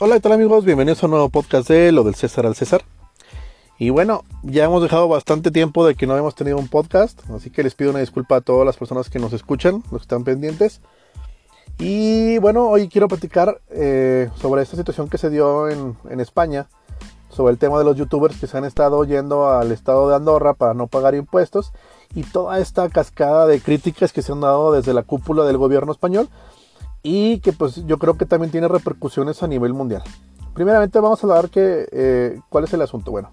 Hola, ¿qué tal amigos? Bienvenidos a un nuevo podcast de Lo del César al César. Y bueno, ya hemos dejado bastante tiempo de que no hemos tenido un podcast, así que les pido una disculpa a todas las personas que nos escuchan, los que están pendientes. Y bueno, hoy quiero platicar eh, sobre esta situación que se dio en, en España, sobre el tema de los youtubers que se han estado yendo al estado de Andorra para no pagar impuestos y toda esta cascada de críticas que se han dado desde la cúpula del gobierno español y que pues yo creo que también tiene repercusiones a nivel mundial. Primeramente vamos a hablar que, eh, cuál es el asunto. Bueno,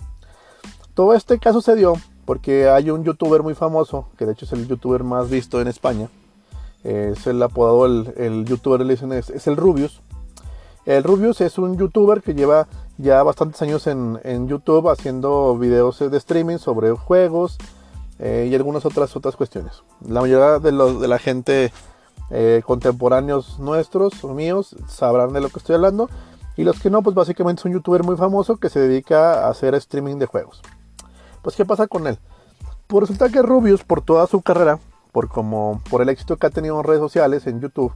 todo este caso se dio porque hay un youtuber muy famoso, que de hecho es el youtuber más visto en España. Es el apodado, el, youtuber le dicen es, el Rubius. El Rubius es un youtuber que lleva ya bastantes años en, YouTube haciendo videos de streaming sobre juegos eh, y algunas otras otras cuestiones. La mayoría de, los, de la gente eh, contemporáneos nuestros o míos sabrán de lo que estoy hablando. Y los que no, pues básicamente es un youtuber muy famoso que se dedica a hacer streaming de juegos. Pues, ¿qué pasa con él? Pues resulta que Rubius, por toda su carrera, por, como, por el éxito que ha tenido en redes sociales, en YouTube,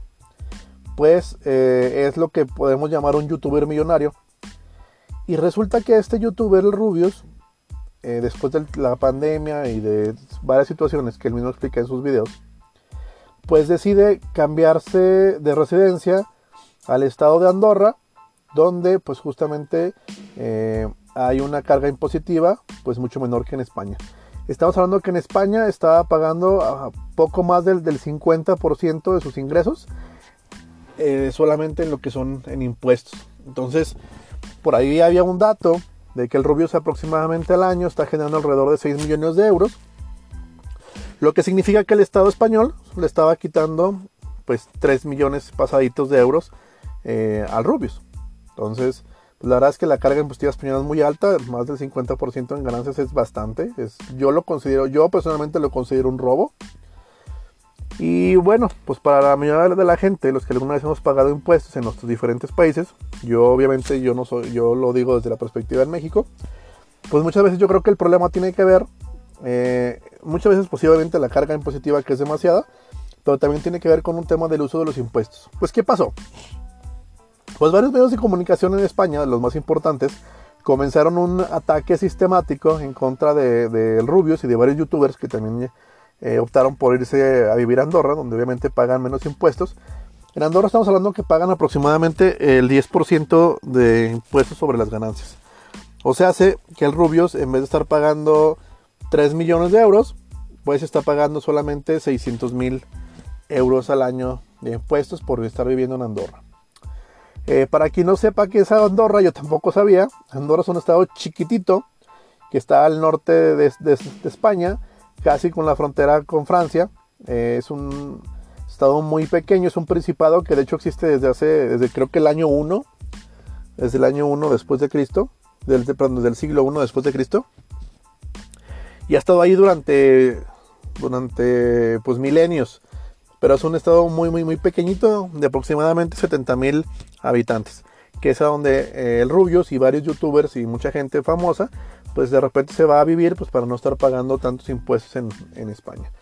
pues eh, es lo que podemos llamar un youtuber millonario. Y resulta que este youtuber, Rubius, eh, después de la pandemia y de varias situaciones que él mismo explica en sus videos, pues decide cambiarse de residencia al estado de Andorra, donde pues justamente eh, hay una carga impositiva pues mucho menor que en España. Estamos hablando que en España estaba pagando poco más del, 50% de sus ingresos eh, solamente en lo que son en impuestos. Entonces, por ahí había un dato de que el Rubius aproximadamente al año está generando alrededor de 6 millones de euros lo que significa que el Estado español le estaba quitando pues 3 millones pasaditos de euros eh, al Rubius. Entonces, pues, la verdad es que la carga impositiva española es muy alta, más del 50% en ganancias es bastante. Es, yo lo considero, yo personalmente lo considero un robo. Y bueno, pues para la mayoría de la gente, los que alguna vez hemos pagado impuestos en nuestros diferentes países, yo obviamente yo no soy, yo lo digo desde la perspectiva de México, pues muchas veces yo creo que el problema tiene que ver eh, muchas veces posiblemente la carga impositiva que es demasiada, pero también tiene que ver con un tema del uso de los impuestos. Pues, ¿qué pasó? Pues varios medios de comunicación en España, los más importantes, comenzaron un ataque sistemático en contra de, de Rubius y de varios youtubers que también eh, optaron por irse a vivir a Andorra, donde obviamente pagan menos impuestos. En Andorra estamos hablando que pagan aproximadamente el 10% de impuestos sobre las ganancias. O sea, hace que el Rubius, en vez de estar pagando 3 millones de euros, pues está pagando solamente 600 mil euros al año de impuestos por estar viviendo en Andorra. Eh, para quien no sepa qué es Andorra, yo tampoco sabía. Andorra es un estado chiquitito que está al norte de, España, casi con la frontera con Francia. Eh, es un estado muy pequeño, es un principado que de hecho existe desde hace, desde creo que el año 1, desde el año 1 después de Cristo, perdón, desde el siglo 1 después de Cristo y ha estado ahí durante, durante pues milenios. Pero es un estado muy, muy, muy pequeñito, de aproximadamente 70 mil habitantes. Que es a donde eh, el Rubius y varios youtubers y mucha gente famosa, pues de repente se va a vivir pues para no estar pagando tantos impuestos en, España.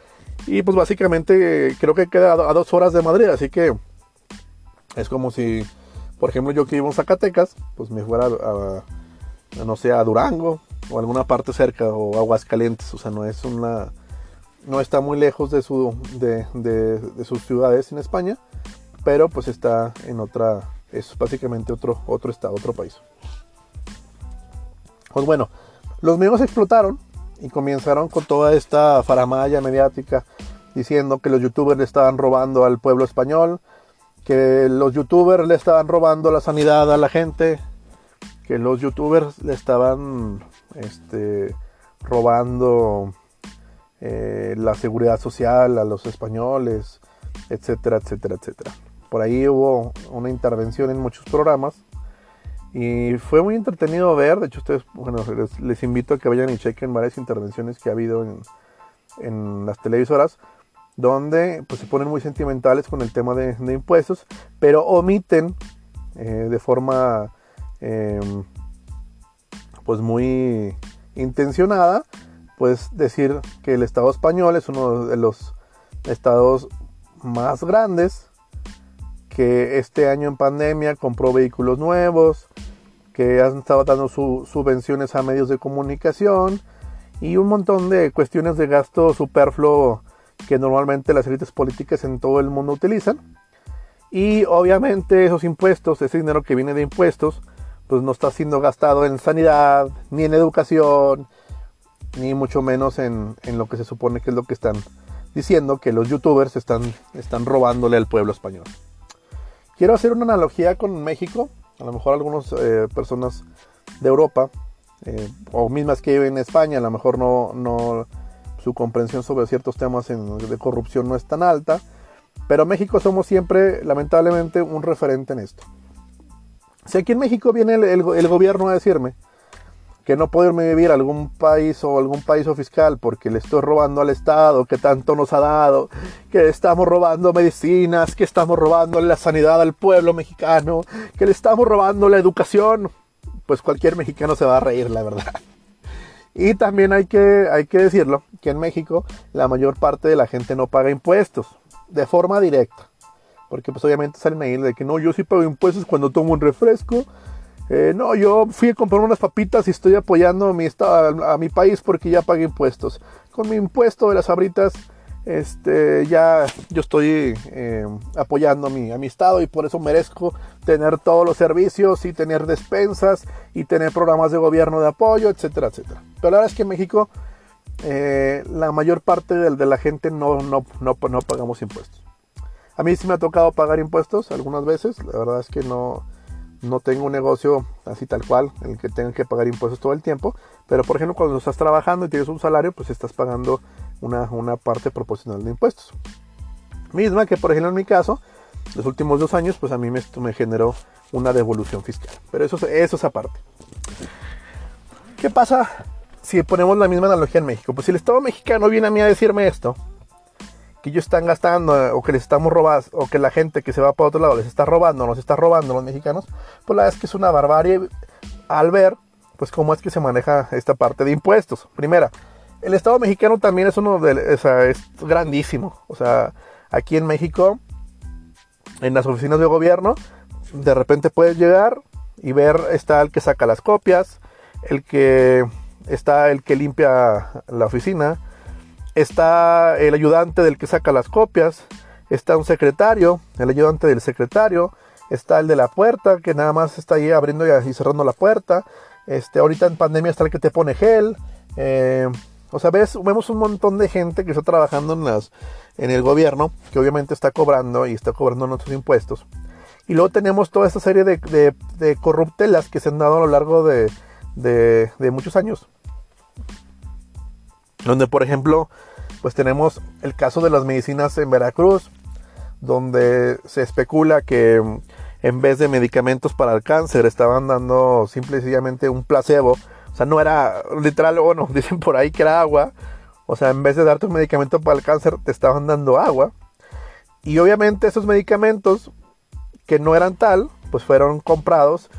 Y pues básicamente creo que queda a dos horas de Madrid, así que es como si, por ejemplo, yo que vivo en Zacatecas, pues me fuera a, a no sé, a Durango o alguna parte cerca o aguas calientes, o sea, no es una no está muy lejos de su de, de, sus ciudades en España, pero pues está en otra es básicamente otro otro estado, otro país. Pues bueno, los medios explotaron y comenzaron con toda esta faramaya mediática diciendo que los youtubers le estaban robando al pueblo español, que los youtubers le estaban robando la sanidad a la gente, que los youtubers le estaban este, robando eh, la seguridad social a los españoles, etcétera, etcétera, etcétera. Por ahí hubo una intervención en muchos programas y fue muy entretenido ver. De hecho, ustedes, bueno, les, invito a que vayan y chequen varias intervenciones que ha habido en, las televisoras donde pues, se ponen muy sentimentales con el tema de, impuestos, pero omiten eh, de forma em, pues muy intencionada, pues decir que el Estado español es uno de los estados más grandes que este año en pandemia compró vehículos nuevos, que han estado dando subvenciones a medios de comunicación y un montón de cuestiones de gasto superfluo que normalmente las élites políticas en todo el mundo utilizan. Y obviamente esos impuestos, ese dinero que viene de impuestos, pues no está siendo gastado en sanidad, ni en educación, ni mucho menos en, lo que se supone que es lo que están diciendo, que los youtubers están, están robándole al pueblo español. Quiero hacer una analogía con México, a lo mejor algunas eh, personas de Europa, eh, o mismas que viven en España, a lo mejor no, no su comprensión sobre ciertos temas de corrupción no es tan alta, pero México somos siempre, lamentablemente, un referente en esto. Si aquí en México viene el, gobierno a decirme que no puedo irme a vivir a algún país o algún país fiscal porque le estoy robando al Estado que tanto nos ha dado, que estamos robando medicinas, que estamos robando la sanidad al pueblo mexicano, que le estamos robando la educación, pues cualquier mexicano se va a reír, la verdad. Y también hay que, hay que decirlo, que en México la mayor parte de la gente no paga impuestos de forma directa. Porque pues obviamente salen ahí de que no, yo sí pago impuestos cuando tomo un refresco. Eh, no, yo fui a comprar unas papitas y estoy apoyando a mi, a, a mi país porque ya pagué impuestos. Con mi impuesto de las abritas este, ya yo estoy eh, apoyando a mi, a mi estado y por eso merezco tener todos los servicios y tener despensas y tener programas de gobierno de apoyo, etcétera, etcétera. Pero la verdad es que en México eh, la mayor parte de, la gente no, no, no, no, pagamos impuestos. A mí sí me ha tocado pagar impuestos algunas veces, la verdad es que no, no tengo un negocio así tal cual en el que tenga que pagar impuestos todo el tiempo, pero por ejemplo cuando estás trabajando y tienes un salario, pues estás pagando una, parte proporcional de impuestos. Misma que, por ejemplo, en mi caso, los últimos dos años, pues a mí me, me generó una devolución fiscal. Pero eso, eso es aparte. ¿Qué pasa si ponemos la misma analogía en México? Pues si el Estado mexicano viene a mí a decirme esto, ellos están gastando o que les estamos robando, o que la gente que se va para otro lado les está robando, nos está robando los mexicanos, pues la verdad es que es una barbarie al ver, pues cómo es que se maneja esta parte de impuestos. Primera, el Estado mexicano también es uno de, o sea, es grandísimo. O sea, aquí en México, en las oficinas de gobierno, de repente puedes llegar y ver, está el que saca las copias, el que está el que limpia la oficina, está el ayudante del que saca las copias, está un secretario, el ayudante del secretario, está el de la puerta, que nada más está ahí abriendo y cerrando la puerta, este, ahorita en pandemia está el que te pone gel, eh, o sea, vemos un montón de gente que está trabajando en, las, en el gobierno, que obviamente está cobrando y está cobrando nuestros impuestos. Y luego tenemos toda esta serie de, corruptelas que se han dado a lo largo de, de, muchos años. Donde, por ejemplo, pues tenemos el caso de las medicinas en Veracruz, donde se especula que en vez de medicamentos para el cáncer estaban dando simple y sencillamente un placebo o sea, no era literal, bueno, dicen por ahí que era agua. O sea, en vez de darte un medicamento para el cáncer, te estaban dando agua. Y obviamente esos medicamentos que no eran tal, pues fueron comprados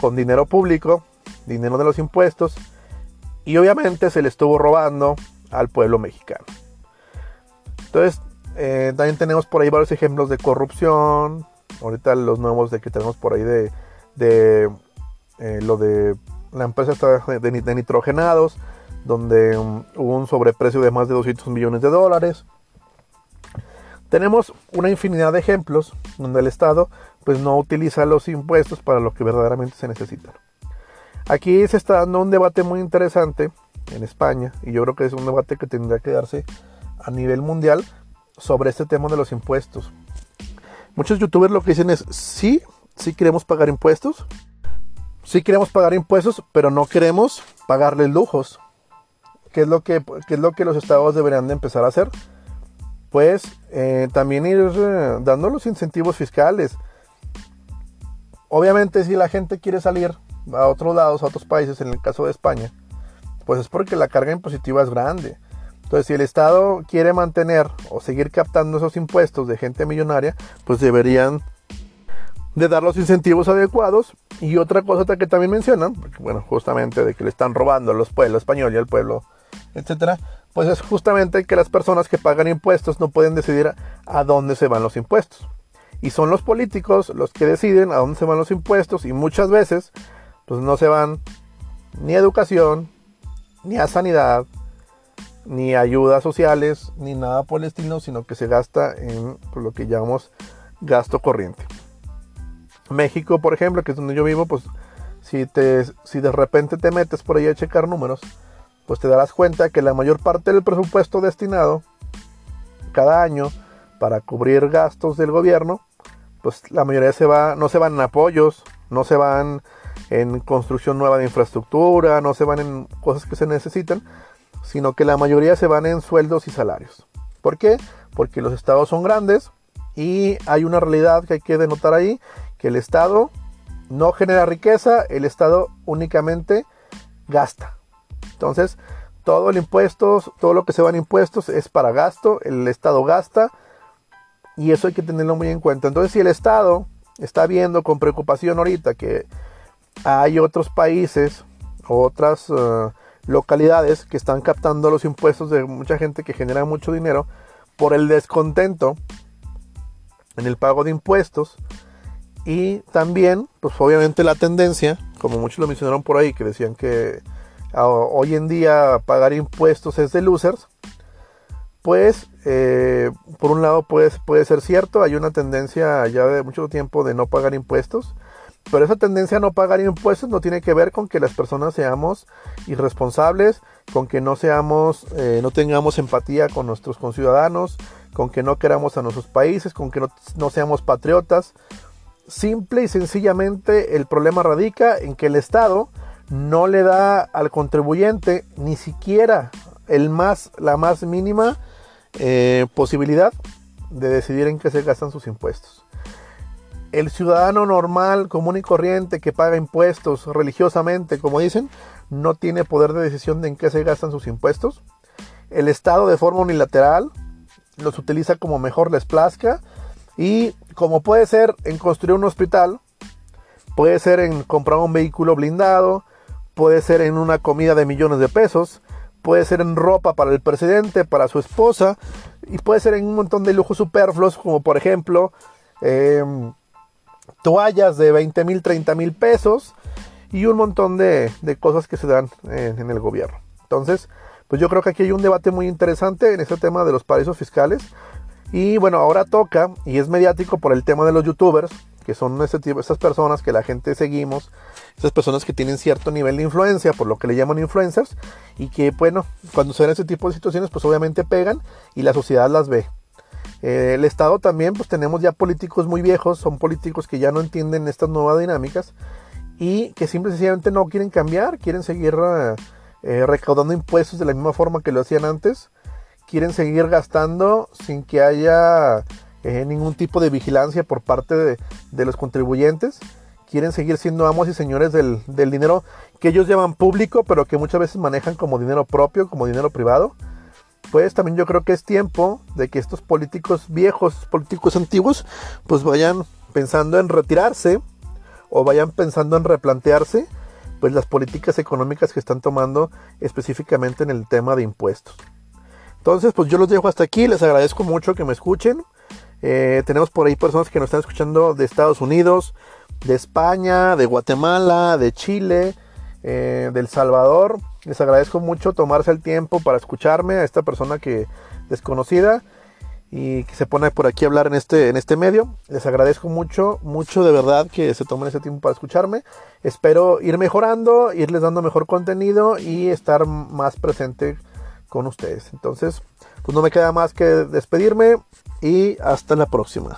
con dinero público, dinero de los impuestos. Y obviamente se le estuvo robando al pueblo mexicano. Entonces, eh, también tenemos por ahí varios ejemplos de corrupción. Ahorita los nuevos de que tenemos por ahí de, de eh, lo de la empresa está de, nitrogenados, donde um, hubo un sobreprecio de más de 200 millones de dólares. Tenemos una infinidad de ejemplos donde el Estado pues no utiliza los impuestos para lo que verdaderamente se necesita. Aquí se está dando un debate muy interesante en España y yo creo que es un debate que tendría que darse a nivel mundial sobre este tema de los impuestos. Muchos youtubers lo que dicen es, sí, sí queremos pagar impuestos, sí queremos pagar impuestos, pero no queremos pagarles lujos. ¿Qué es lo que, es lo que los estados deberían de empezar a hacer? Pues eh, también ir eh, dando los incentivos fiscales. Obviamente si la gente quiere salir a otros lados, a otros países, en el caso de España, pues es porque la carga impositiva es grande. Entonces, si el Estado quiere mantener o seguir captando esos impuestos de gente millonaria, pues deberían de dar los incentivos adecuados. Y otra cosa que también mencionan, bueno, justamente de que le están robando a los pueblos español y al pueblo, etcétera, pues es justamente que las personas que pagan impuestos no pueden decidir a, dónde se van los impuestos. Y son los políticos los que deciden a dónde se van los impuestos y muchas veces pues no se van ni a educación, ni a sanidad, ni ayudas sociales, ni nada por el estilo, sino que se gasta en lo que llamamos gasto corriente. México, por ejemplo, que es donde yo vivo, pues si, te, si de repente te metes por ahí a checar números, pues te darás cuenta que la mayor parte del presupuesto destinado cada año para cubrir gastos del gobierno, pues la mayoría se va, no se van en apoyos, no se van en construcción nueva de infraestructura, no se van en cosas que se necesitan, sino que la mayoría se van en sueldos y salarios. ¿Por qué? Porque los estados son grandes y hay una realidad que hay que denotar ahí, que el estado no genera riqueza, el estado únicamente gasta. Entonces, todo el impuesto, todo lo que se va en impuestos es para gasto, el Estado gasta y eso hay que tenerlo muy en cuenta. Entonces, si el Estado está viendo con preocupación ahorita que hay otros países, otras uh, localidades que están captando los impuestos de mucha gente que genera mucho dinero por el descontento en el pago de impuestos. Y también, pues obviamente la tendencia, como muchos lo mencionaron por ahí, que decían que hoy en día pagar impuestos es de losers, pues eh, por un lado puede, puede ser cierto, hay una tendencia ya de mucho tiempo de no pagar impuestos, pero esa tendencia a no pagar impuestos no tiene que ver con que las personas seamos irresponsables, con que no seamos, eh, no tengamos empatía con nuestros conciudadanos, con que no queramos a nuestros países, con que no, seamos patriotas. Simple y sencillamente el problema radica en que el Estado no le da al contribuyente ni siquiera el más, la más mínima eh, posibilidad de decidir en qué se gastan sus impuestos. El ciudadano normal, común y corriente que paga impuestos religiosamente, como dicen, no tiene poder de decisión de en qué se gastan sus impuestos. El Estado de forma unilateral los utiliza como mejor les plazca y como puede ser en construir un hospital, puede ser en comprar un vehículo blindado, puede ser en una comida de millones de pesos, puede ser en ropa para el presidente, para su esposa, y puede ser en un montón de lujos superfluos, como por ejemplo em, toallas de 20 mil, 30 mil pesos, y un montón de, cosas que se dan en, el gobierno. Entonces, pues yo creo que aquí hay un debate muy interesante en este tema de los paraísos fiscales. Y bueno, ahora toca, y es mediático por el tema de los youtubers, que son este tipo, estas personas que la gente seguimos, estas personas que tienen cierto nivel de influencia, por lo que le llaman influencers, y que bueno, cuando se ven este tipo de situaciones, pues obviamente pegan y la sociedad las ve. Eh, el Estado también, pues tenemos ya políticos muy viejos, son políticos que ya no entienden estas nuevas dinámicas y que simplemente no quieren cambiar, quieren seguir eh, recaudando impuestos de la misma forma que lo hacían antes, quieren seguir gastando sin que haya eh, ningún tipo de vigilancia por parte de, los contribuyentes. Quieren seguir siendo amos y señores del, dinero que ellos llaman público, pero que muchas veces manejan como dinero propio, como dinero privado. Pues también yo creo que es tiempo de que estos políticos viejos, políticos antiguos, pues vayan pensando en retirarse o vayan pensando en replantearse pues las políticas económicas que están tomando específicamente en el tema de impuestos. Entonces, pues yo los dejo hasta aquí, les agradezco mucho que me escuchen. Eh, tenemos por ahí personas que nos están escuchando de Estados Unidos, de España, de Guatemala, de Chile, eh, de El Salvador. Les agradezco mucho tomarse el tiempo para escucharme a esta persona que desconocida y que se pone por aquí a hablar en este, en este medio. Les agradezco mucho, mucho de verdad que se tomen ese tiempo para escucharme. Espero ir mejorando, irles dando mejor contenido y estar más presente con ustedes. Entonces, pues no me queda más que despedirme y hasta la próxima.